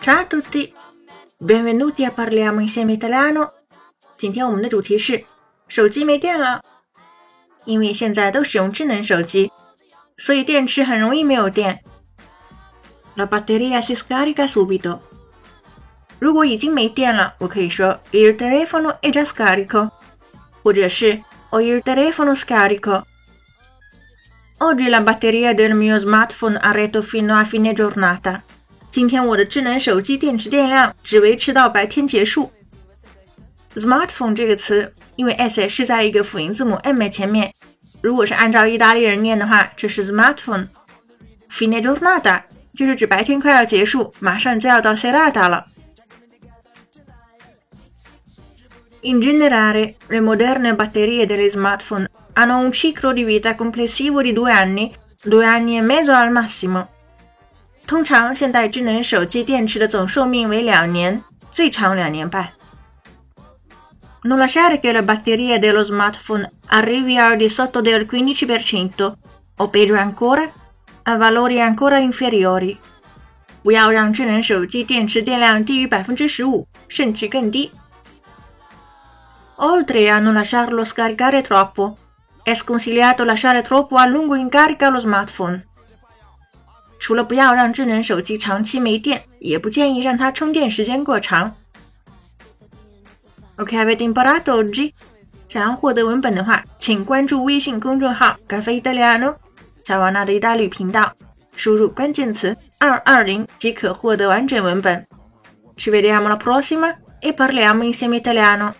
Ciao a tutti, benvenuti a parliamo insieme italiano。今天我们的主题是手机没电了，因为现在都使用智能手机，所以电池很容易没有电。La batteria si scarica subito。如果已经没电了，我可以说 il telefono è già scarico，或者是 ho il telefono scarico。Oggi la batteria del mio smartphone ha retto fino a fine giornata。 今天我的智能手机电池电量只维持到白天结束。Smartphone 这个词，因为 s 是在一个辅音字母 m 前面，如果是按照意大利人念的话，这是 smartphone。Fine giornata 就是指白天快要结束，马上就要到 serata 了。In generale, le moderne batterie degli smartphone hanno un ciclo di vita complessivo di due anni, due anni e mezzo al massimo。通常，现代智能手机电池的总寿命为两年，最长两年半。Non lasciare che la batteria dello smartphone arrivi al di sotto del 15%, o peggio ancora, a valori ancora inferiori。不要让智能手机电池电量低于百分之十五，甚至更低。Oltre a non lasciarlo scaricare troppo, è sconsigliato lasciare troppo a lungo in carica lo smartphone。 除了不要让智能手机长期没电，也不建议让它充电时间过长。Ok, avete imparato oggi？想要获得文本的话，请关注微信公众号“咖啡意大利诺”查瓦纳的意大利频道，输入关键词“二二零”即可获得完整文本。Ci vediamo la prossima e parliamo insieme italiano。